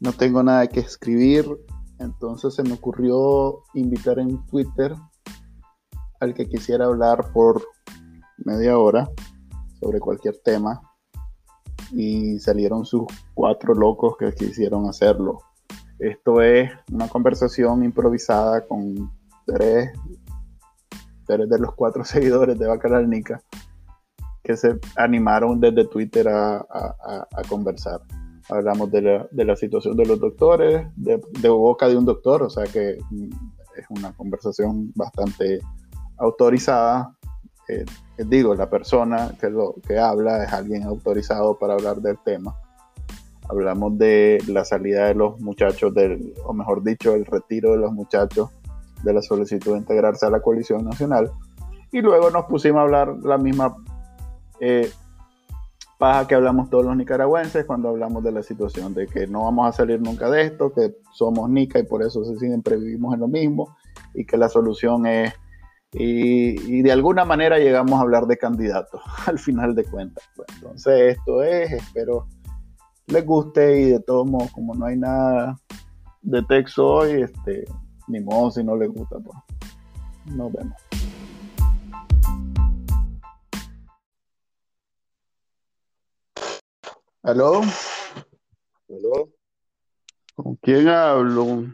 no tengo nada que escribir, entonces se me ocurrió invitar en Twitter al que quisiera hablar por media hora sobre cualquier tema y salieron sus cuatro locos que quisieron hacerlo. Esto es una conversación improvisada con tres, de los cuatro seguidores de Bacalarnica que se animaron desde Twitter a, conversar. Hablamos de la, situación de los doctores, de, boca de un doctor, o sea que es una conversación bastante autorizada. Eh, digo, la persona que, lo, que habla es alguien autorizado para hablar del tema. Hablamos de la salida de los muchachos, del, o mejor dicho, el retiro de los muchachos de la solicitud de integrarse a la coalición nacional. Y luego nos pusimos a hablar la misma eh, paja que hablamos todos los nicaragüenses cuando hablamos de la situación de que no vamos a salir nunca de esto, que somos nica y por eso siempre vivimos en lo mismo y que la solución es y, de alguna manera llegamos a hablar de candidatos al final de cuentas. Pues, entonces esto es, espero les guste y de todos modos como no hay nada de texto hoy, este, ni modo si no les gusta, pues nos vemos. ¿Aló? ¿Aló? ¿Con quién hablo?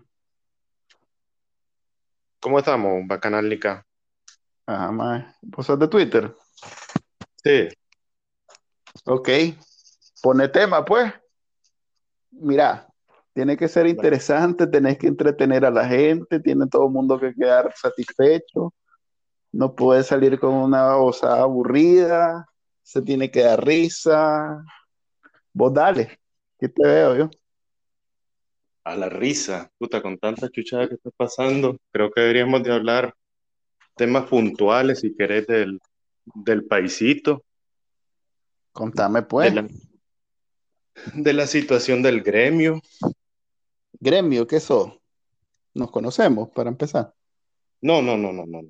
¿Cómo estamos, Bacanalica? Ajá, más. ¿Vos sos de Twitter? Sí. Ok. Pone tema, pues. Mira, tiene que ser interesante, tenés que entretener a la gente, tiene todo el mundo que quedar satisfecho. No puede salir con una voz aburrida, se tiene que dar risa, Vos dale, ¿qué te veo yo? A la risa, puta, con tanta chuchada que está pasando, creo que deberíamos de hablar temas puntuales, si querés, del, del paisito. Contame, pues. De la, situación del gremio. ¿Gremio? ¿Qué eso? ¿Nos conocemos, para empezar? No, no, no, no, no.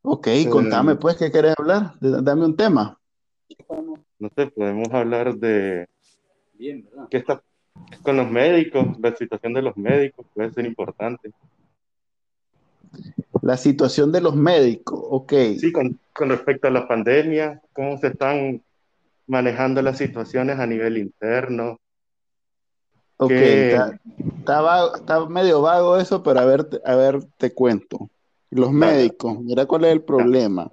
Ok, contame, pues, ¿qué querés hablar? Dame un tema no sé, podemos hablar de qué está con los médicos, la situación de los médicos puede ser importante. La situación de los médicos, ok. Sí, con, respecto a la pandemia, cómo se están manejando las situaciones a nivel interno. Ok, está, medio vago eso, pero a ver, a ver, te cuento. Los médicos, mira cuál es el problema.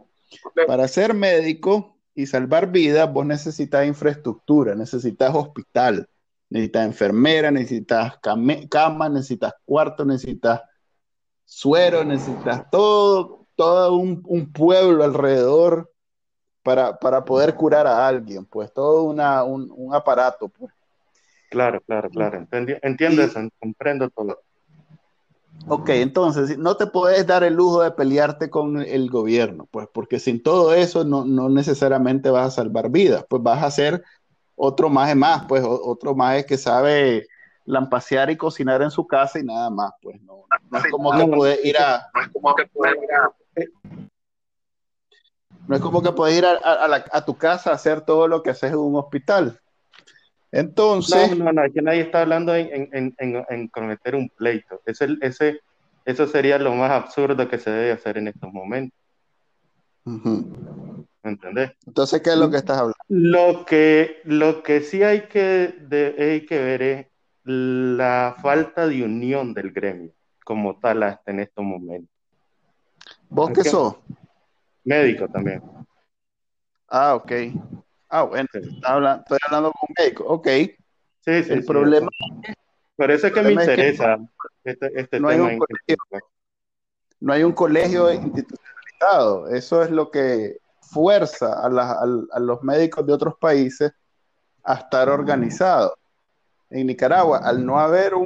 Para ser médico, y salvar vidas, vos necesitas infraestructura, necesitas hospital, necesitas enfermera, necesitas cama, necesitas cuarto, necesitas suero, necesitas todo, todo un, pueblo alrededor para, poder curar a alguien, pues todo una, un, aparato. Pues. Claro, claro, claro. Entiendo eso, comprendo todo. Ok, entonces no te puedes dar el lujo de pelearte con el gobierno, pues porque sin todo eso no, necesariamente vas a salvar vidas, pues vas a ser otro más más, pues otro más que sabe lampasear y cocinar en su casa y nada más, pues no, es como que puedes ir a... No es como que puedes ir a... No es como que puedes ir a, tu casa a hacer todo lo que haces en un hospital. Entonces. No, no, no, aquí nadie está hablando en, en, en, en cometer un pleito. Ese, ese, eso sería lo más absurdo que se debe hacer en estos momentos. ¿Me ¿Entendés? Entonces, ¿qué es lo que estás hablando? Lo que, lo que sí hay que, de, hay que ver es la falta de unión del gremio como tal hasta en estos momentos. ¿Vos qué sos? Médico también. Ah, ok. Ah, bueno, estoy hablando con un médico. Ok. Sí, sí. El problema. Por eso es que me interesa este, este no tema. Hay colegio, no hay un colegio institucionalizado. Eso es lo que fuerza a, los médicos de otros países a estar organizados. En Nicaragua, al no haber un,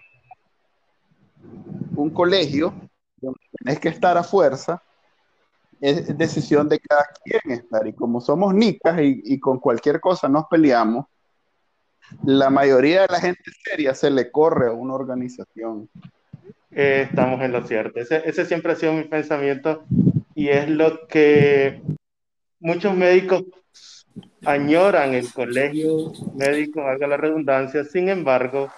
un colegio, tienes que estar a fuerza, es decisión de cada quien estar. Y como somos nicas y, con cualquier cosa nos peleamos, la mayoría de la gente seria se le corre a una organización. Eh, estamos en lo cierto. Ese, ese, siempre ha sido mi pensamiento y es lo que muchos médicos añoran el colegio médico, haga la redundancia, sin embargo,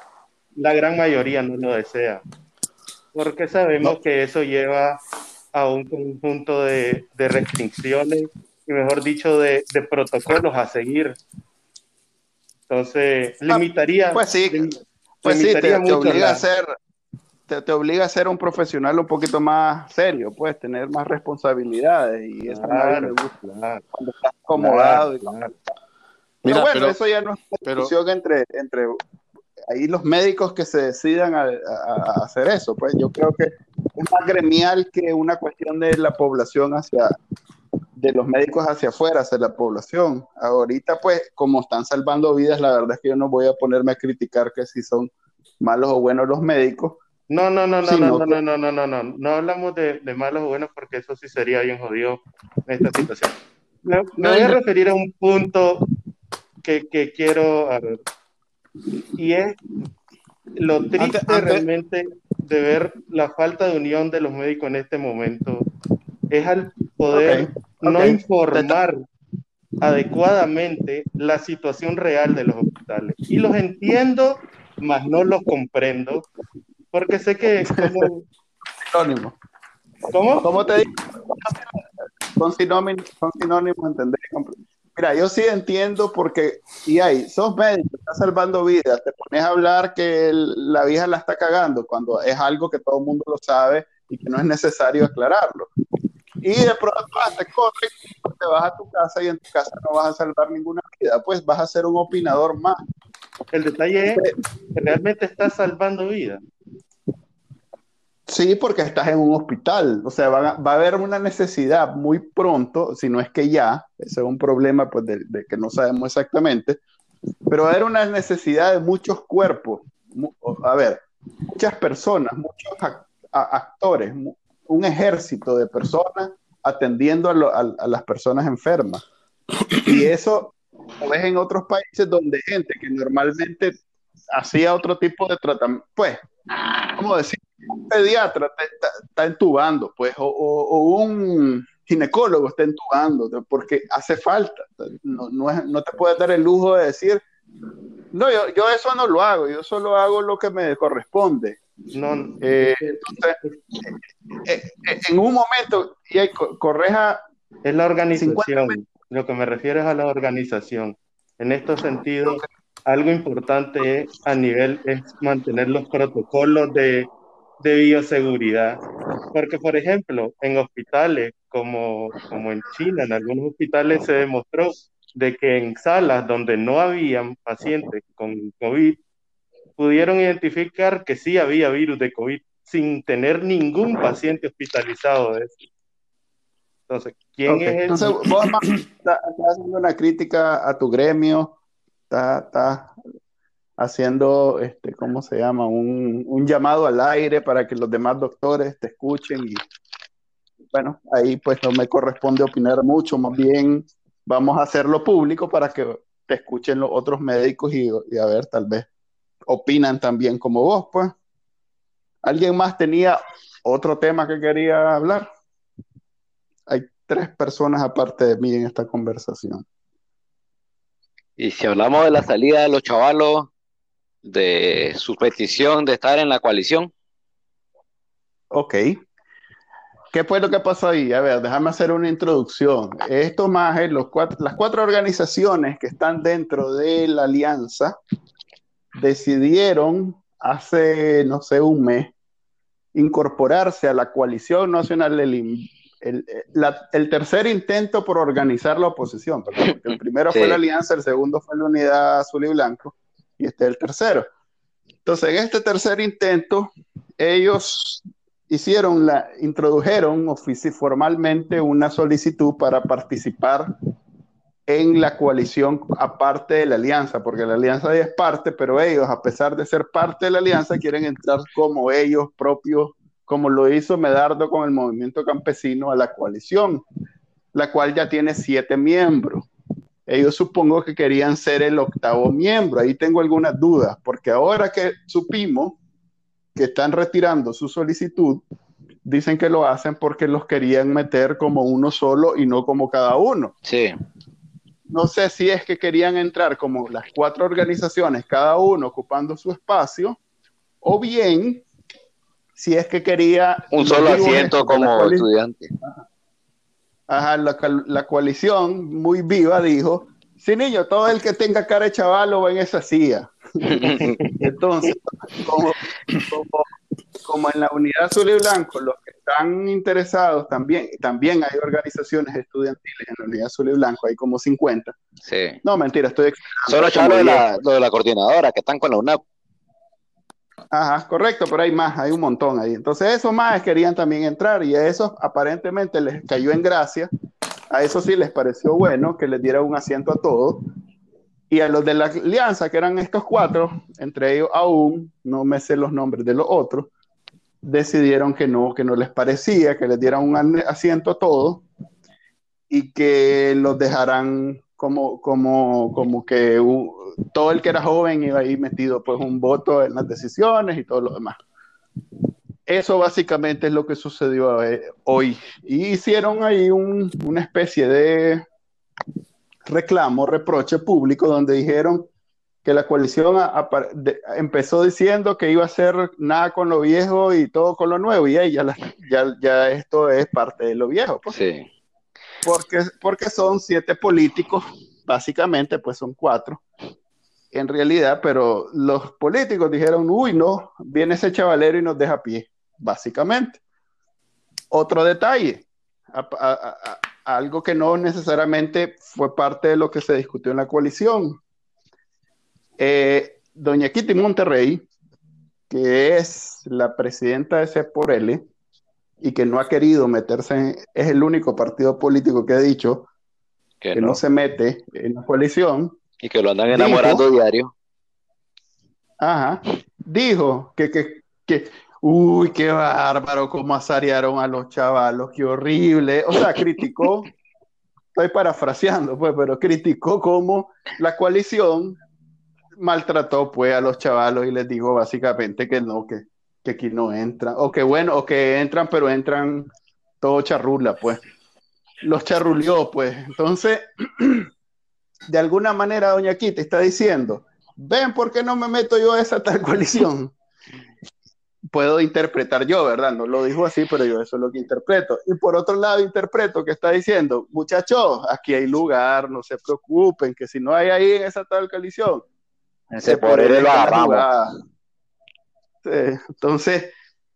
la gran mayoría no lo desea, porque sabemos que eso lleva a un conjunto de, de restricciones y mejor dicho, de, de, protocolos a seguir. Entonces, ah, limitaría. pues sí, pues sí, te, obliga a ser, te, obliga a ser un profesional un poquito más serio, puedes tener más responsabilidades y eso me gusta. Cuando estás acomodado. Pero bueno, eso ya no es una discusión entre, entre ahí los médicos que se decidan a, a, a, hacer eso, pues yo creo que es más gremial que una cuestión de la población hacia, de los médicos hacia afuera, hacia la población. Ahorita, pues, como están salvando vidas, la verdad es que yo no voy a ponerme a criticar que si son malos o buenos los médicos. No, no, no, no, no, no, no, no, no, no, no, no hablamos de, de malos o buenos porque eso sí sería bien jodido en esta situación. Me, me voy a referir a un punto que, que quiero, a ver, y es lo triste realmente de ver la falta de unión de los médicos en este momento, es al poder no informar adecuadamente la situación real de los hospitales. Y los entiendo, mas no los comprendo, porque sé que... Como... Sinónimo. ¿Cómo? ¿Cómo te digo? Son sinónimos, son sinónimos entender Mira, yo sí entiendo porque, y ahí, sos médico, estás salvando vidas, te pones a hablar que la vieja la está cagando cuando es algo que todo el mundo lo sabe y que no es necesario aclararlo y de pronto te corres, te vas a tu casa y en tu casa no vas a salvar ninguna vida, pues vas a ser un opinador más. El detalle es que realmente estás salvando vidas. Sí, porque estás en un hospital, o sea, va a, haber una necesidad muy pronto, si no es que ya, ese es un problema pues de, que no sabemos exactamente, pero va a haber una necesidad de muchos cuerpos, a ver, muchas personas, muchos actores, un ejército de personas atendiendo a, las personas enfermas. Y eso lo ves en otros países donde gente que normalmente hacía otro tipo de tratamiento, pues, ¿cómo decir? Un pediatra está entubando, pues, o, un ginecólogo está entubando, porque hace falta. No, no, te puedes dar el lujo de decir, no, yo, yo, eso no lo hago, yo solo hago lo que me corresponde. No, eh, entonces, eh, eh, en un momento, y correja. Es la organización. Lo que me refiero es a la organización. En estos sentidos, algo importante a nivel es mantener los protocolos de, de bioseguridad. Porque, por ejemplo, en hospitales como, como en China, en algunos hospitales se demostró de que en salas donde no habían pacientes con COVID, pudieron identificar que sí había virus de COVID sin tener ningún paciente hospitalizado de eso. Entonces, ¿quién es Entonces, vos estás haciendo una crítica a tu gremio, estás haciendo, este, ¿cómo se llama? Un, un, llamado al aire para que los demás doctores te escuchen y, bueno, ahí pues no me corresponde opinar mucho, más bien vamos a hacerlo público para que te escuchen los otros médicos y, y a ver, tal vez opinan también como vos, pues. ¿Alguien más tenía otro tema que quería hablar? Hay tres personas aparte de mí en esta conversación. Y si hablamos de la salida de los chavalos, de su petición de estar en la coalición. Ok. ¿Qué fue lo que pasó ahí? A ver, déjame hacer una introducción. Esto más es los las cuatro organizaciones que están dentro de la alianza decidieron hace, no sé, un mes, incorporarse a la coalición nacional del el, el, tercer intento por organizar la oposición, porque el primero fue la alianza, el segundo fue la unidad azul y blanco, y este es el tercero. Entonces, en este tercer intento, ellos hicieron la, introdujeron formalmente una solicitud para participar en la coalición aparte de la alianza, porque la alianza es parte, pero ellos, a pesar de ser parte de la alianza, quieren entrar como ellos propios, como lo hizo Medardo con el movimiento campesino a la coalición, la cual ya tiene siete miembros. Ellos supongo que querían ser el octavo miembro. Ahí tengo algunas dudas, porque ahora que supimos que están retirando su solicitud, dicen que lo hacen porque los querían meter como uno solo y no como cada uno. Sí. no sé si es que querían entrar como las cuatro organizaciones, cada uno ocupando su espacio, o bien si es que quería... Un solo asiento como estudiante. Ajá, la, coalición muy viva dijo, sí niño, todo el que tenga cara de chaval va en esa silla. Entonces, como, como, en la unidad azul y blanco, los que están interesados también, también hay organizaciones estudiantiles en la unidad azul y blanco, hay como 50. Sí. No, mentira, estoy Solo chavos de la, de la coordinadora que están con la UNAP. Correcto, pero hay más, hay un montón ahí. Entonces esos más querían también entrar y a esos aparentemente les cayó en gracia. A eso sí les pareció bueno que les diera un asiento a todos. Y a los de la alianza, que eran estos cuatro, entre ellos aún, no me sé los nombres de los otros, decidieron que no, que no les parecía, que les dieran un asiento a todos y que los dejaran como, como, como que todo el que era joven iba ahí metido pues un voto en las decisiones y todo lo demás. Eso básicamente es lo que sucedió eh, hoy. Y hicieron ahí una especie de reclamo, reproche público, donde dijeron que la coalición empezó diciendo que iba a hacer nada con lo viejo y todo con lo nuevo, y ya, ya, ya esto es parte de lo viejo. Pues. Sí. Porque, porque son siete políticos, básicamente, pues son cuatro, en realidad, pero los políticos dijeron, uy, no, viene ese chavalero y nos deja pie, básicamente. Otro detalle, algo que no necesariamente fue parte de lo que se discutió en la coalición. Eh, doña Kitty Monterrey, que es la presidenta de C y que no ha querido meterse, en, es el único partido político que ha dicho que, no. se mete en la coalición. Y que lo andan enamorando diario. Ajá. Dijo que, que, que, uy, qué bárbaro, cómo asarearon a los chavalos, qué horrible. O sea, criticó, estoy parafraseando, pues, pero criticó cómo la coalición maltrató, pues, a los chavalos y les dijo básicamente que no, que, que aquí no entran, o que bueno, o que entran, pero entran todo charrula, pues. Los charrulió, pues. Entonces, de alguna manera, doña Kitty está diciendo, ven, ¿por qué no me meto yo a esa tal coalición? Puedo interpretar yo, ¿verdad? No lo dijo así, pero yo eso es lo que interpreto. Y por otro lado, interpreto que está diciendo, muchachos, aquí hay lugar, no se preocupen, que si no hay ahí en esa tal coalición, se por él lo entonces,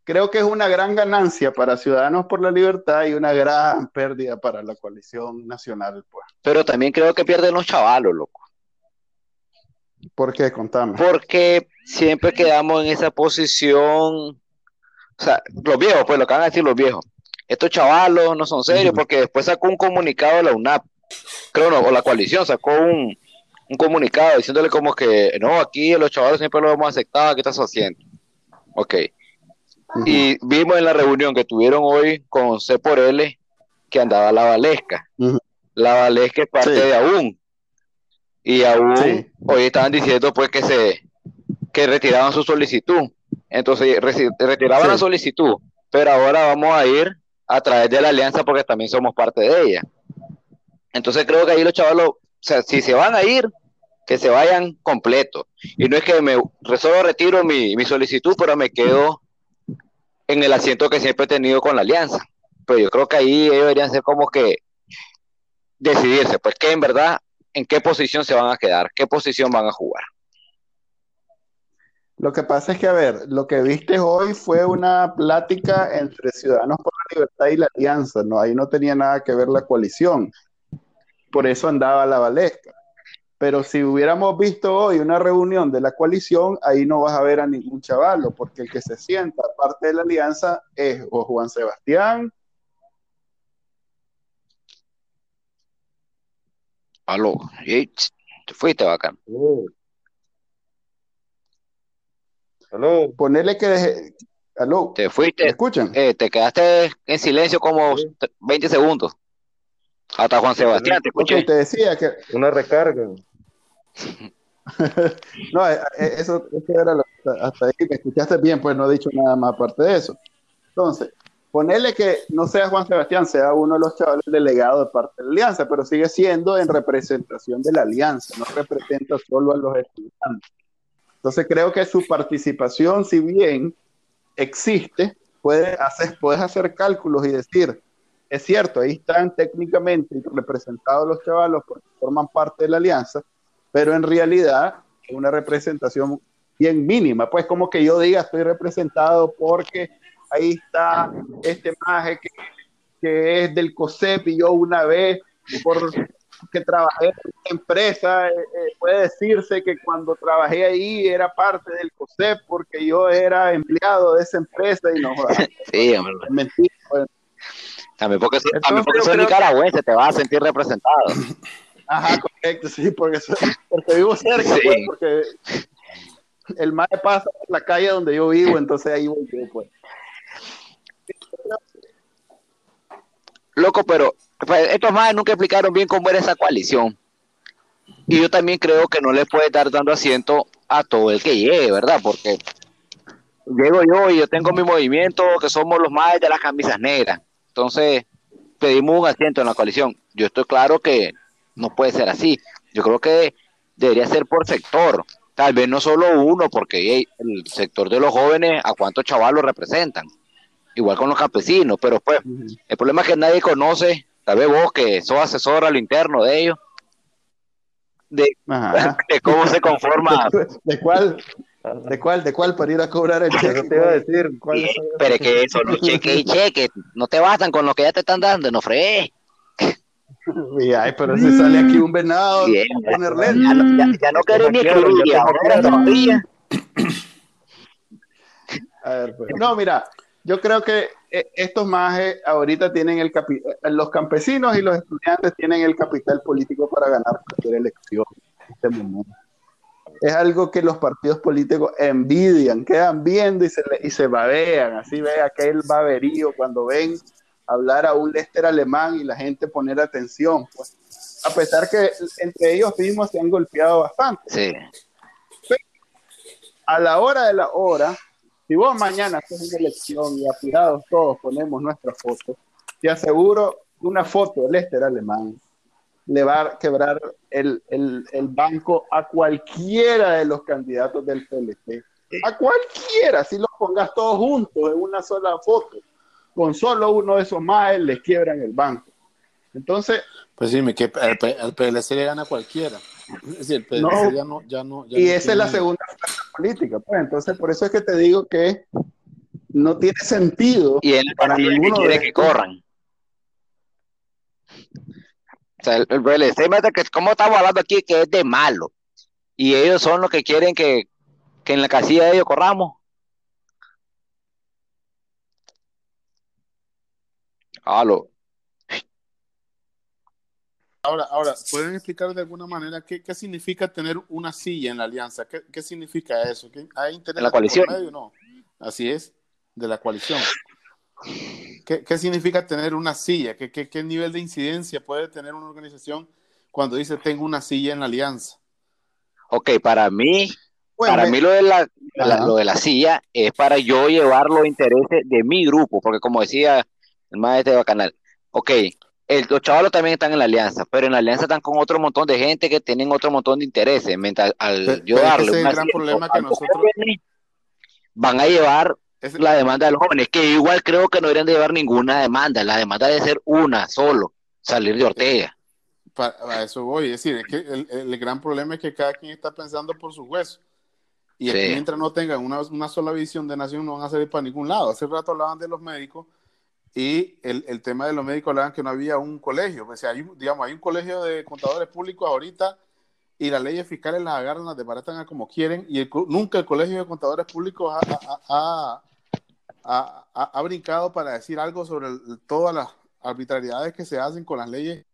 creo que es una gran ganancia para Ciudadanos por la Libertad y una gran pérdida para la coalición nacional. Pues. Pero también creo que pierden los chavalos, loco. ¿Por qué? Contame. Porque siempre quedamos en esa posición, o sea, los viejos, pues lo que van a decir los viejos. Estos chavalos no son serios porque después sacó un comunicado de la UNAP, creo no, o la coalición sacó un, un comunicado diciéndole como que no, aquí los chavalos siempre lo hemos aceptado, ¿qué estás haciendo? Ok. Y vimos en la reunión que tuvieron hoy con C por L que andaba la Valesca. La Valesca es parte de aún. Y aún hoy estaban diciendo pues que se que retiraban su solicitud. Entonces retiraban la solicitud, pero ahora vamos a ir a través de la alianza porque también somos parte de ella. Entonces creo que ahí los chavalos, o sea, si se van a ir, que se vayan completos. Y no es que me solo retiro mi, solicitud, pero me quedo en el asiento que siempre he tenido con la alianza. Pero yo creo que ahí ellos deberían ser como que decidirse, pues que en verdad, en qué posición se van a quedar, qué posición van a jugar. Lo que pasa es que, a ver, lo que viste hoy fue una plática entre Ciudadanos por la Libertad y la Alianza, ¿no? Ahí no tenía nada que ver la coalición. Por eso andaba la Valesca. Pero si hubiéramos visto hoy una reunión de la coalición, ahí no vas a ver a ningún chavalo, porque el que se sienta parte de la alianza es o Juan Sebastián. Aló, te fuiste bacán. Aló. Ponele que deje... Aló. Te fuiste. ¿Me escuchan? Eh, te quedaste en silencio como 20 segundos. Hasta Juan Sebastián, te escuché. te decía que. Una recarga. no, eh, eh, eso, era lo, hasta ahí me escuchaste bien, pues no he dicho nada más aparte de eso. Entonces, ponerle que no sea Juan Sebastián, sea uno de los chavales delegados de parte de la alianza, pero sigue siendo en representación de la alianza, no representa solo a los estudiantes. Entonces creo que su participación, si bien existe, puede hacer, puedes hacer cálculos y decir, es cierto, ahí están técnicamente representados los chavalos porque forman parte de la alianza, pero en realidad es una representación bien mínima, pues como que yo diga estoy representado porque ahí está este maje que, que es del COSEP y yo una vez por que trabajé en una empresa, eh, eh, puede decirse que cuando trabajé ahí era parte del COSEP porque yo era empleado de esa empresa y no Sí, hombre. Mentira. Pues. También porque, también porque soy nicaragüense, te vas a sentir representado. Ajá, correcto, sí, porque, porque vivo cerca, pues, porque el mar pasa por la calle donde yo vivo, entonces ahí voy yo, pues. Loco, pero pues, estos más nunca explicaron bien cómo era esa coalición. Y yo también creo que no le puede estar dando asiento a todo el que llegue, ¿verdad? Porque llego yo y yo tengo mi movimiento, que somos los más de las camisas negras. Entonces, pedimos un asiento en la coalición. Yo estoy claro que no puede ser así. Yo creo que debería ser por sector. Tal vez no solo uno, porque el sector de los jóvenes, ¿a cuántos chavalos representan? igual con los campesinos, pero pues el problema es que nadie conoce, tal vez vos que sos asesor a lo interno de ellos, de, cómo se conforma. ¿De cuál? ¿De cuál? ¿De cuál para ir a cobrar el cheque? te iba a decir. pero que eso, los cheques y cheques, no te bastan con lo que ya te están dando, no fregues. Ay, pero si sale aquí un venado, Bien, ya, no, ya, no querés ni que A ver, pues. No, mira, yo creo que eh, estos majes ahorita tienen el capital, eh, los campesinos y los estudiantes tienen el capital político para ganar cualquier elección este. Es algo que los partidos políticos envidian, quedan viendo y se, y se babean, así ve aquel baberío cuando ven hablar a un Lester alemán y la gente poner atención, pues. A pesar que entre ellos mismos se han golpeado bastante. Sí. a la hora de la hora, si vos mañana haces una elección y apurados todos ponemos nuestra foto, te aseguro que una foto del Lester alemán le va a quebrar el, banco a cualquiera de los candidatos del PLT. A cualquiera, si los pongas todos juntos en una sola foto, con solo uno de esos más, les quiebran el banco. Entonces. Pues sí, que el, PLC le gana a cualquiera. Es decir, el PLC ya no. Ya no y esa es la segunda fuerza política. Pues entonces, por eso es que te digo que no tiene sentido y para ninguno que quiere que corran. O sea, el, PLC, que como estamos hablando aquí, que es de malo. Y ellos son los que quieren que, que en la casilla de ellos corramos. Aló. Ahora, ahora, ¿pueden explicar de alguna manera qué, qué significa tener una silla en la alianza? ¿Qué, qué significa eso? ¿Hay interés ¿En la coalición? No. Así es, de la coalición. ¿Qué, ¿Qué, significa tener una silla? ¿Qué, ¿Qué, qué, nivel de incidencia puede tener una organización cuando dice tengo una silla en la alianza? Ok, para mí, para mí lo de la, lo de la silla es para yo llevar los intereses de mi grupo, porque como decía el maestro de Bacanal, ok, el, los chavalos también están en la alianza, pero en la alianza están con otro montón de gente que tienen otro montón de intereses. Mientras al yo darle gran problema que nosotros van a llevar la demanda de los jóvenes, que igual creo que no deberían de llevar ninguna demanda, la demanda debe ser una solo, salir de Ortega. Para, eso voy, es decir, es que el, gran problema es que cada quien está pensando por su hueso. Y mientras no tengan una, una sola visión de nación, no van a salir para ningún lado. Hace rato hablaban de los médicos y el, el, tema de los médicos hablaban que no había un colegio. O sea, hay, digamos, hay un colegio de contadores públicos ahorita y las leyes fiscales las agarran, las desbaratan a como quieren y nunca el colegio de contadores públicos ha, ha, ha, brincado para decir algo sobre todas las arbitrariedades que se hacen con las leyes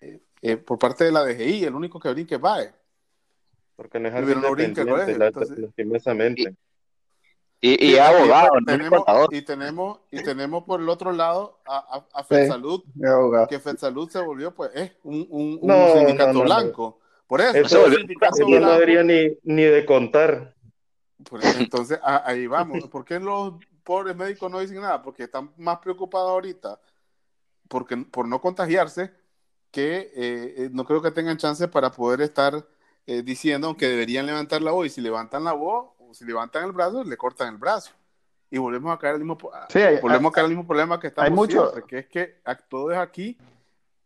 eh, eh, por parte de la DGI. El único que brinca es VAE. Porque no es algo independiente, y, abogado, tenemos, y tenemos y tenemos por el otro lado a, a, FedSalud, que FedSalud se volvió pues es un, un, sindicato blanco. Por eso, eso, no debería ni, ni de contar. entonces ahí vamos. ¿Por qué los pobres médicos no dicen nada porque están más preocupados ahorita porque, por no contagiarse que eh, no creo que tengan chance para poder estar diciendo que deberían levantar la voz y si levantan la voz si levantan el brazo, le cortan el brazo. Y volvemos a caer al mismo, volvemos a caer al mismo problema que estamos hay mucho, siempre, que es que todo es aquí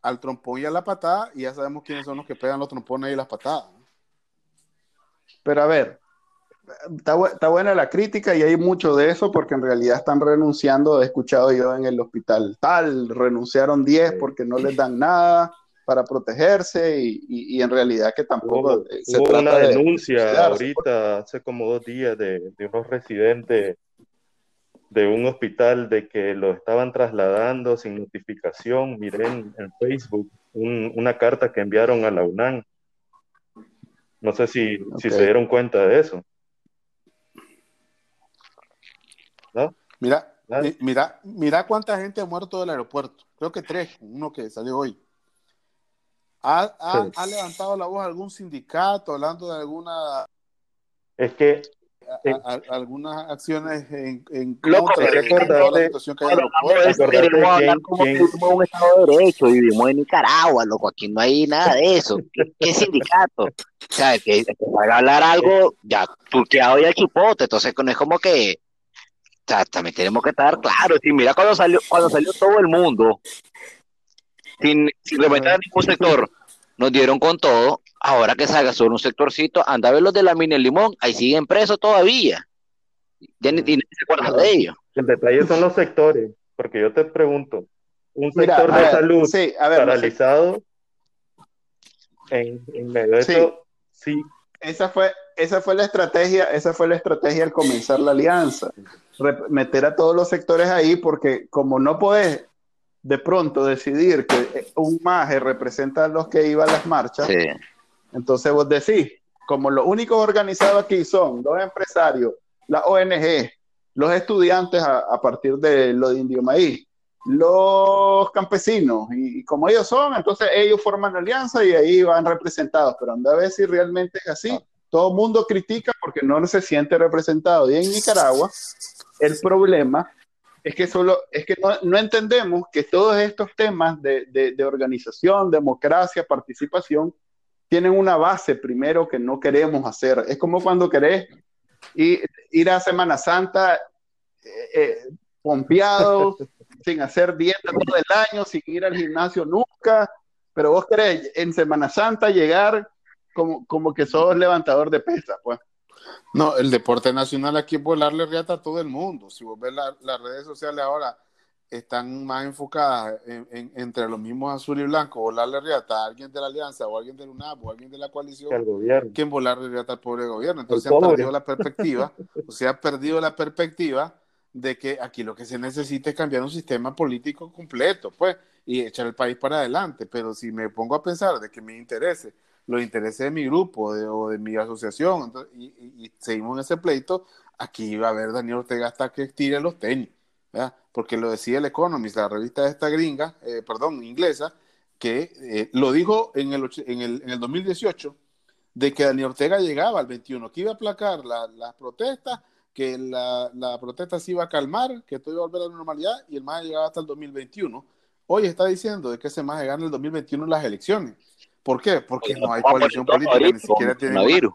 al trompón y a la patada y ya sabemos quiénes son los que pegan los trompones y las patadas. Pero a ver, está, buena la crítica y hay mucho de eso porque en realidad están renunciando, he escuchado yo en el hospital tal, renunciaron 10 porque no les dan nada para protegerse y, en realidad que tampoco se hubo una denuncia ahorita hace como dos días de, de, unos residentes de un hospital de que lo estaban trasladando sin notificación. Miren en Facebook una carta que enviaron a la UNAM. No sé si, si se dieron cuenta de eso. Mira, mira, mira cuánta gente ha muerto del aeropuerto. Creo que tres, uno que salió hoy. ¿Ha, ha, levantado la voz algún sindicato hablando de alguna... Es que algunas acciones en, en contra de, la situación que hay en hablar como que vivimos un Estado de Derecho, vivimos en Nicaragua, loco, aquí no hay nada de eso. ¿Qué, sindicato? O sea, que, para hablar algo ya turqueado ya chipote, entonces no es como que o sea, también tenemos que estar claros. Y mira cuando salió, cuando salió todo el mundo, sin, sin reventar ningún sector, nos dieron con todo, ahora que salga solo un sectorcito, anda a ver los de la mina limón, ahí siguen presos todavía. Ya ni, se acuerdan de ellos. El detalle son los sectores, porque yo te pregunto, un sector de salud paralizado en, medio de eso, sí. Esa fue, esa fue la estrategia, esa fue la estrategia al comenzar la alianza. meter a todos los sectores ahí, porque como no podés de pronto decidir que un maje representa a los que iban a las marchas, entonces vos decís, como los únicos organizados aquí son los empresarios, la ONG, los estudiantes a, partir de lo de Indio Maíz, los campesinos, y, como ellos son, entonces ellos forman alianza y ahí van representados, pero anda a ver si realmente es así. Todo el mundo critica porque no se siente representado. Y en Nicaragua, el problema es que solo, es que no, entendemos que todos estos temas de, de, organización, democracia, participación, tienen una base primero que no queremos hacer. Es como cuando querés ir, ir a Semana Santa eh, eh pompeado, sin hacer dieta todo el año, sin ir al gimnasio nunca, pero vos querés en Semana Santa llegar como, como que sos levantador de pesas, pues. No, el deporte nacional aquí es volarle riata a todo el mundo. Si vos ves las redes sociales ahora, están más enfocadas en, entre los mismos azul y blanco, volarle riata a alguien de la alianza o alguien del UNAP o alguien de la coalición que en volarle riata al pobre gobierno. Entonces ha perdido la perspectiva, o sea, ha perdido la perspectiva de que aquí lo que se necesita es cambiar un sistema político completo, pues, y echar el país para adelante. Pero si me pongo a pensar de que me interese los intereses de mi grupo o de mi asociación y, seguimos en ese pleito, aquí va a haber Daniel Ortega hasta que tire los tenis, porque lo decía el Economist, la revista de esta gringa, eh, perdón, inglesa, que eh, lo dijo en el, en, el, en el 2018, de que Daniel Ortega llegaba al 21, que iba a aplacar las protestas, que la, la, protesta se iba a calmar, que todo iba a volver a la normalidad y el MAE llegaba hasta el 2021. Hoy está diciendo de que ese MAE gana el 2021 las elecciones. ¿Por qué? Porque no hay coalición política, ni siquiera tienen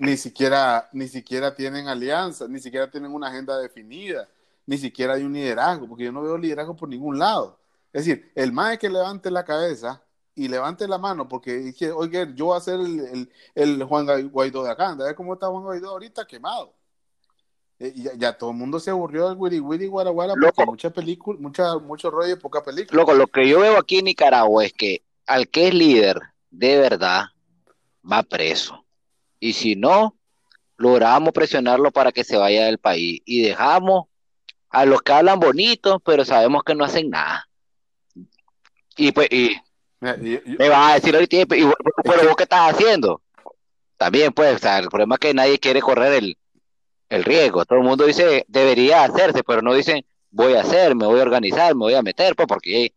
ni, siquiera ni siquiera tienen alianza, ni siquiera tienen una agenda definida, ni siquiera hay un liderazgo, porque yo no veo liderazgo por ningún lado. Es decir, el MAE que levante la cabeza y levante la mano, porque dije, oye, yo voy a ser el, Juan Guaidó de acá, ver cómo está Juan Guaidó ahorita quemado. Eh, ya, todo el mundo se aburrió del Wiri Wiri Guaraguara porque mucha película, mucha, mucho rollo y poca película. Loco, lo que yo veo aquí en Nicaragua es que al que es líder de verdad va preso. Y si no, logramos presionarlo para que se vaya del país y dejamos a los que hablan bonito, pero sabemos que no hacen nada. Y pues, y me vas a decir ahorita, pero vos qué estás haciendo? También, pues, o sea, el problema es que nadie quiere correr el, el riesgo. Todo el mundo dice, debería hacerse, pero no dicen, voy a hacer, me voy a organizar, me voy a meter, pues, porque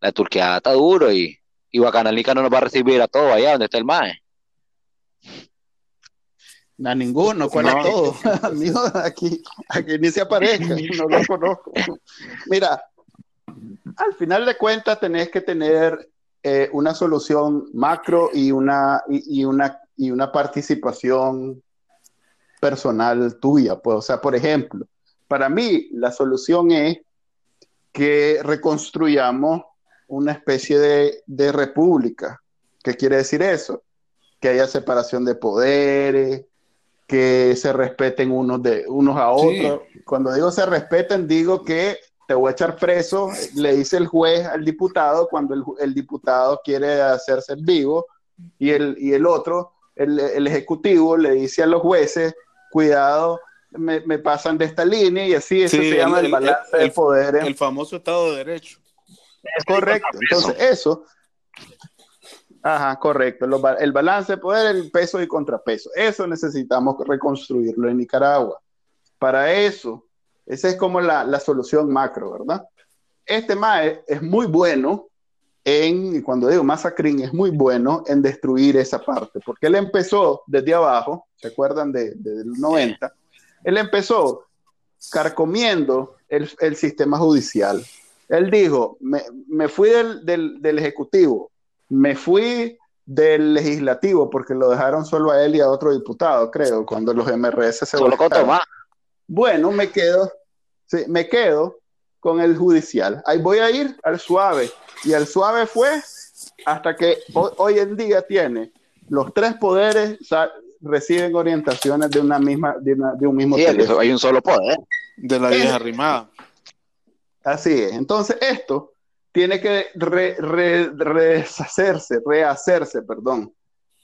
la Turquía está duro y y Guacanalica no nos va a recibir a todos allá donde está el MAE. A ninguno, ¿cuál a todos? aquí, aquí ni se aparezca, no lo conozco. Mira, al final de cuentas tenés que tener eh, una solución macro y una, y, una, y una participación personal tuya. Pues, o sea, por ejemplo, para mí la solución es que reconstruyamos una especie de, de república. ¿Qué quiere decir eso? Que haya separación de poderes, que se respeten unos, de, unos a otros. Cuando digo se respeten, digo que te voy a echar preso, le dice el juez al diputado cuando el, diputado quiere hacerse vivo y el, y el otro, el, el, ejecutivo, le dice a los jueces, cuidado, me, me pasan de esta línea y así, eso se llama el, balance del poder. El famoso Estado de Derecho. Es correcto. Entonces, eso, ajá, correcto. el balance de poder, el peso y contrapeso. Eso necesitamos reconstruirlo en Nicaragua. Para eso, esa es como la, la solución macro, ¿verdad? Este MAE es muy bueno en, cuando digo masacrín, es muy bueno en destruir esa parte, porque él empezó desde abajo, ¿se acuerdan de, del 90? Él empezó carcomiendo el, el sistema judicial. Él dijo, me, me fui del, del, del, Ejecutivo, me fui del Legislativo, porque lo dejaron solo a él y a otro diputado, creo, cuando los MRS se Solo con bueno, me quedo, sí, me quedo con el judicial. Ahí voy a ir al suave. Y el suave fue hasta que hoy, en día tiene los tres poderes reciben orientaciones de una misma de, un mismo sí, hay un solo poder. De la vieja rimada así es. Entonces esto tiene que rehacerse rehacerse perdón.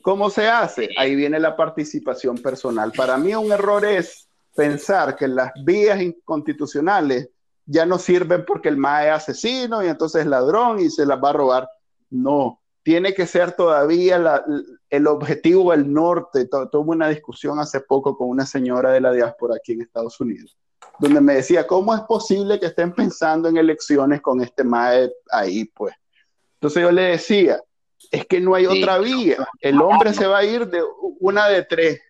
Cómo se hace ahí viene la participación personal. Para mí un error es pensar que las vías inconstitucionales ya no sirven porque el MAE es asesino y entonces es ladrón y se las va a robar. No, tiene que ser todavía el objetivo el norte. Tuve una discusión hace poco con una señora de la diáspora aquí en Estados Unidos, donde me decía, ¿cómo es posible que estén pensando en elecciones con este MAE ahí? Pues. Entonces yo le decía, es que no hay otra vía. El hombre se va a ir de una de tres,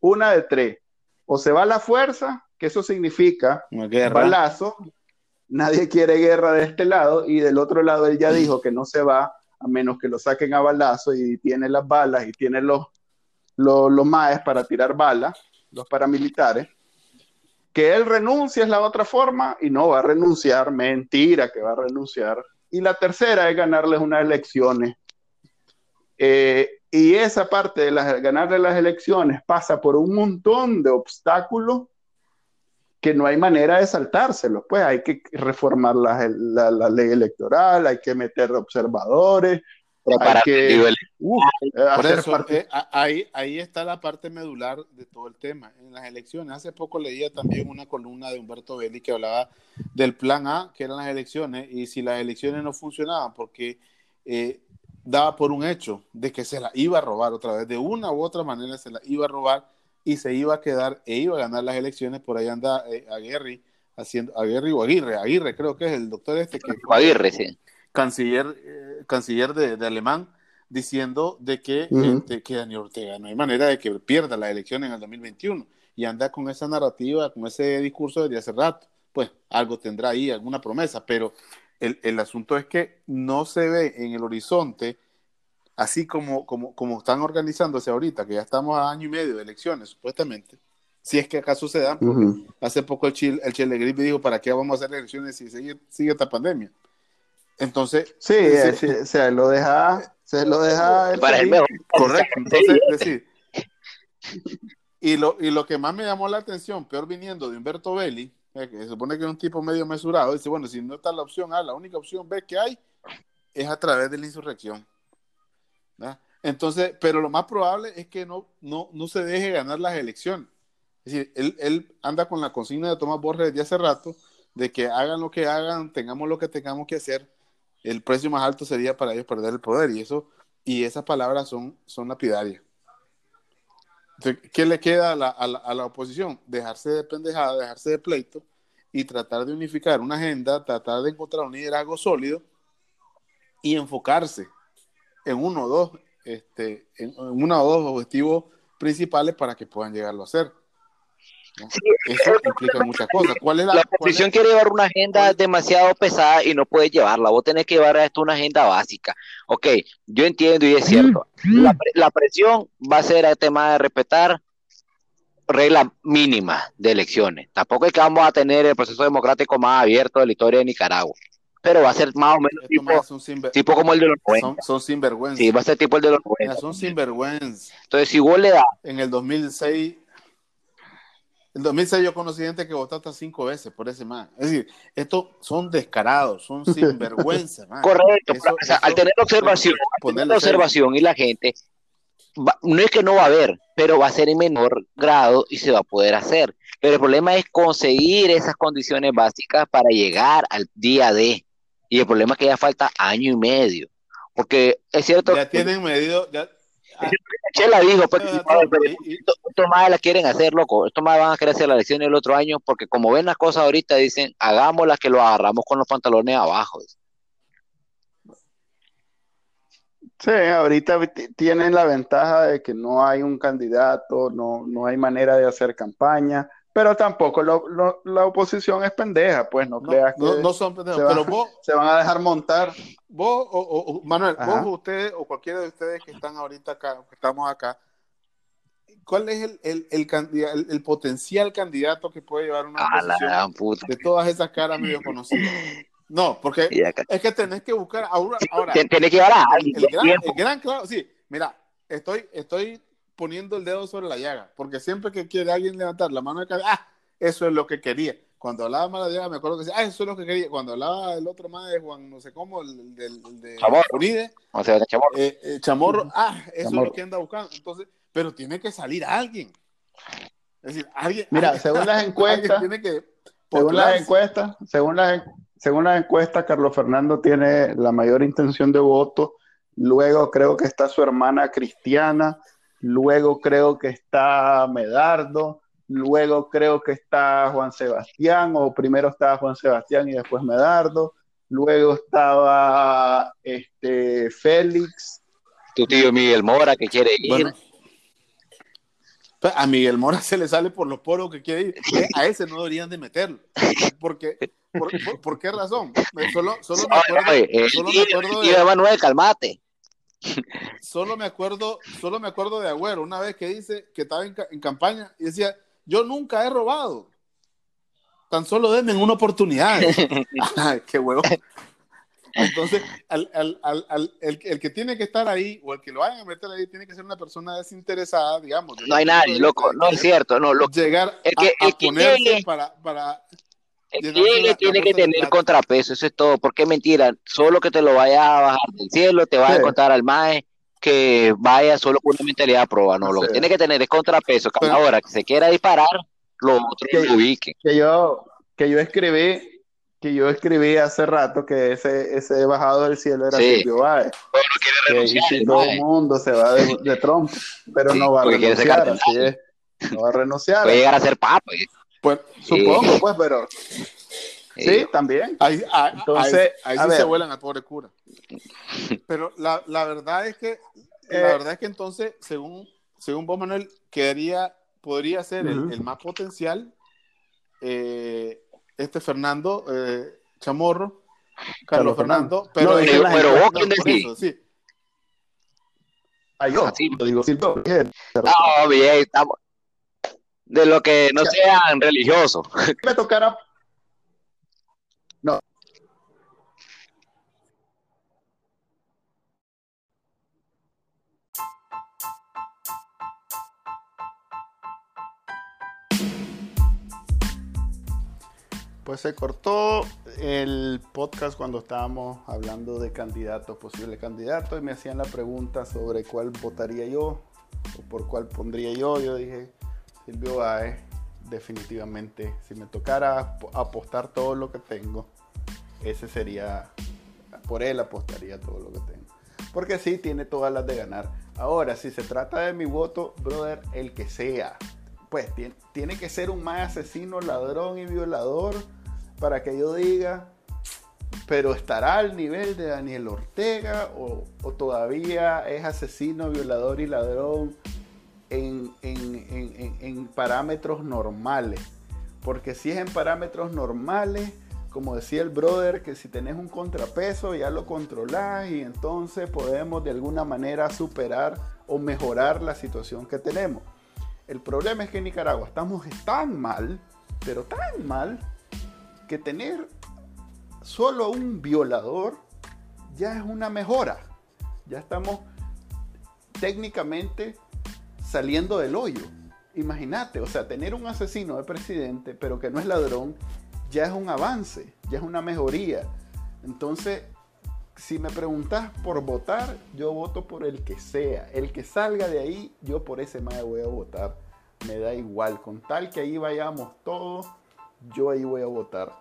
una de tres o se va a la fuerza, que eso significa balazo, nadie quiere guerra de este lado, y del otro lado él ya dijo que no se va a menos que lo saquen a balazo y tiene las balas y tiene los, los, los maes para tirar balas, los paramilitares. Que él renuncia es la otra forma y no va a renunciar, mentira que va a renunciar. Y la tercera es ganarles unas elecciones eh, y esa parte de las, ganarle las elecciones pasa por un montón de obstáculos que no hay manera de saltárselos. Pues hay que reformar la, la, ley electoral, hay que meter observadores. Hay que, por eso, eh, ahí, ahí está la parte medular de todo el tema. En las elecciones, hace poco leía también una columna de Humberto Belli que hablaba del plan A, que eran las elecciones, y si las elecciones no funcionaban, porque eh, daba por un hecho de que se la iba a robar otra vez, de una u otra manera se la iba a robar y se iba a quedar e iba a ganar las elecciones. Por ahí anda eh, Aguirre haciendo, Aguirre o Aguirre, Aguirre creo que es el doctor este que... Aguirre, sí. Canciller, eh, canciller de, alemán, diciendo de que, este, que Daniel Ortega no hay manera de que pierda la elección en el 2021 y anda con esa narrativa, con ese discurso desde hace rato. Pues algo tendrá ahí, alguna promesa, pero el, asunto es que no se ve en el horizonte, así como, como, como están organizándose ahorita, que ya estamos a año y medio de elecciones, supuestamente, si es que acaso se dan, porque hace poco el Chile, el Chile Gripe dijo, ¿para qué vamos a hacer elecciones si sigue, sigue esta pandemia? Entonces... Sí, se lo deja... Se lo deja... Para el Correcto, entonces, decir... Y lo, y lo que más me llamó la atención, peor viniendo de Humberto Belli, que se supone que es un tipo medio mesurado, dice, bueno, si no está la opción A, la única opción B que hay es a través de la insurrección. Entonces, pero lo más probable es que no, no, no se deje ganar las elecciones. Es decir, él, él anda con la consigna de Tomás Borges desde hace rato, de que hagan lo que hagan, tengamos lo que tengamos que hacer, el precio más alto sería para ellos perder el poder. Y eso, y esas palabras son, son lapidarias. ¿Qué le queda a la, a, la, oposición? Dejarse de pendejada, dejarse de pleito y tratar de unificar una agenda, tratar de encontrar un liderazgo sólido y enfocarse en uno o dos, este, en, uno o dos objetivos principales para que puedan llegarlo a hacer. Eso implica muchas cosas. ¿Cuál es la, la oposición quiere llevar una agenda demasiado pesada y no puede llevarla. Vos tenés que llevar a esto una agenda básica. Ok, yo entiendo y es cierto. La, la presión va a ser el tema de respetar reglas mínimas de elecciones. Tampoco es que vamos a tener el proceso democrático más abierto de la historia de Nicaragua. Pero va a ser más o menos tipo, tipo, como el de los 90. Son, son sinvergüenza. Sí, va a ser tipo el de los 90. son sinvergüenza. Entonces, si vos le das. En el 2006 en 2006 yo conocí gente que votó hasta cinco veces por ese man. Es decir, estos son descarados, son sinvergüenza. Man. Correcto. Eso, o sea, eso, al tener observación, al tener observación y la gente, va, no es que no va a haber, pero va a ser en menor grado y se va a poder hacer. Pero el problema es conseguir esas condiciones básicas para llegar al día de. Y el problema es que ya falta año y medio. Porque es cierto. Ya tienen medido, ya, Chela dijo, pues, estos más la quieren hacer, loco. Estos más van a querer hacer la elección el otro año porque como ven las cosas ahorita, dicen, hagámoslas que lo agarramos con los pantalones abajo. Sí, ahorita tienen la ventaja de que no hay un candidato, no, no hay manera de hacer campaña, pero tampoco lo, lo, la oposición es pendeja, pues no, no creas que no, no son pendejos, se, pero vos, se van a dejar montar. Vos, o, o, Manuel, Ajá. vos ustedes, o cualquiera de ustedes que están ahorita acá, que estamos acá, ¿cuál es el, el, el, el, el potencial candidato que puede llevar una A la oposición gran puta. de todas esas caras medio conocidas? No, porque es que tenés que buscar ahora, ahora Tien- Tiene que llevar a el, alguien. el gran, gran clavo, sí, mira, estoy, estoy poniendo el dedo sobre la llaga, porque siempre que quiere alguien levantar la mano de cabeza, ah, eso es lo que quería. Cuando hablaba Maradona, me acuerdo que decía, ah, eso es lo que quería. Cuando hablaba el otro más de Juan, no sé cómo, el, del el de Chamorro. Unide, O sea, chamorro. eh, eh, Chamorro, ah, eso Chamorro. es lo que anda buscando. Entonces, pero tiene que salir alguien. Es decir, alguien. Mira, alguien- según las encuestas, tiene que Según las encuestas, según las, según las encuestas, Carlos Fernando tiene la mayor intención de voto. Luego creo que está su hermana Cristiana. Luego creo que está Medardo. Luego creo que está Juan Sebastián, o primero estaba Juan Sebastián y después Medardo. Luego estaba este, Félix. Tu tío Miguel Mora que quiere ir. Bueno, a Miguel Mora se le sale por los poros que quiere ir. Eh, A ese no deberían de meterlo. Porque, por, por- ¿por qué razón? Eh, Solo, solo me acuerdo, Oye, solo me tío, acuerdo de Manuel, calmate. Solo me acuerdo, solo me acuerdo de Agüero, una vez que dice que estaba en, ca- en campaña y decía, yo nunca he robado. Tan solo denme una oportunidad. Ay, qué huevo. Entonces, al, al, al, al- el, el que tiene que estar ahí o el que lo vayan a meter ahí tiene que ser una persona desinteresada, digamos. No hay nadie, loco. No es cierto. No, lo, Llegar El que- a, a el que ponerse llegue- para, para el la tiene que tener plata. contrapeso. Eso es todo. Porque es mentira. Solo que te lo vaya a bajar del cielo, te vas a encontrar al MAE que vaya solo con una mentalidad a prueba. No, lo que tiene que tener es contrapeso. Que Pero- ahora que se quiera disparar, los otros Que- lo ubiquen. que yo, que yo escribí, que yo escribí hace rato que ese, ese bajado del cielo era Sí. Silvio Báez. Todo no quiere renunciar, el todo el mundo se va de, de Trump, pero Sí, no va a renunciar, cardenal. así es. No va a renunciar. Puede llegar a ser papa. ¿eh? Pues, Supongo, pues, pero Eh, sí, también. ahí, ahí- Entonces, ahí a sí se vuelan al pobre cura. Pero la, la verdad es que Eh. la verdad es que entonces, según, según vos, Manuel, quedaría, podría ser el- más potencial eh, este Fernando eh, Chamorro, Carlos Carlos Fernando, Fernando. pero, No, en- pero- pero vos, ¿quién decís? eso, sí. Ah, yo, Así. lo digo Silvio Báez. No, bien, estamos. De lo que no sean religiosos. me tocara Pues se cortó el podcast cuando estábamos hablando de candidatos, posibles candidatos, y me hacían la pregunta sobre cuál votaría yo o por cuál pondría yo. Yo dije, Silvio Baez, definitivamente, si me tocara ap- apostar todo lo que tengo, ese sería, por él apostaría todo lo que tengo. Porque sí, tiene todas las de ganar. Ahora, si se trata de mi voto, brother, el que sea, pues tiene, tiene que ser un más asesino, ladrón y violador para que yo diga, pero estará al nivel de Daniel Ortega o, o todavía es asesino, violador y ladrón en, parámetros normales. Porque si es en parámetros normales, como decía el brother, que si tenés un contrapeso ya lo controlás y entonces podemos de alguna manera superar o mejorar la situación que tenemos. El problema es que en Nicaragua estamos tan mal, pero tan mal, que tener solo un violador ya es una mejora. Ya estamos técnicamente saliendo del hoyo. Imagínate, o sea, tener un asesino de presidente, pero que no es ladrón, ya es un avance, ya es una mejoría. Entonces, si me preguntas por votar, yo voto por el que sea. El que salga de ahí, yo por ese más voy a votar. Me da igual, con tal que ahí vayamos todos, yo ahí voy a votar.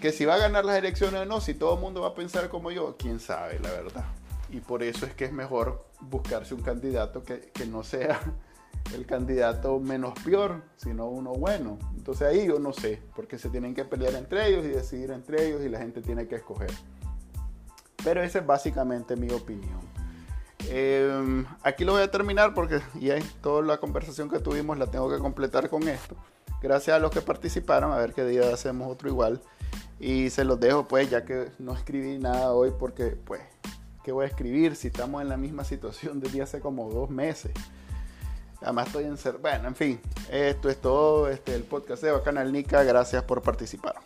Que si va a ganar las elecciones o no, si todo el mundo va a pensar como yo, quién sabe, la verdad. Y por eso es que es mejor buscarse un candidato que, no sea el candidato menos peor, sino uno bueno. Entonces ahí yo no sé, porque se tienen que pelear entre ellos y decidir entre ellos y la gente tiene que escoger. Pero esa es básicamente mi opinión. Em, aquí lo voy a terminar porque ya toda la conversación que tuvimos la tengo que completar con esto. Gracias a los que participaron, a ver qué día hacemos otro igual. Y se los dejo pues, ya que no escribí nada hoy porque pues ¿qué voy a escribir si estamos en la misma situación desde hace como dos meses? Además estoy en ser... Bueno, en fin, esto es todo. Este, el podcast de Canal Nica. Gracias por participar.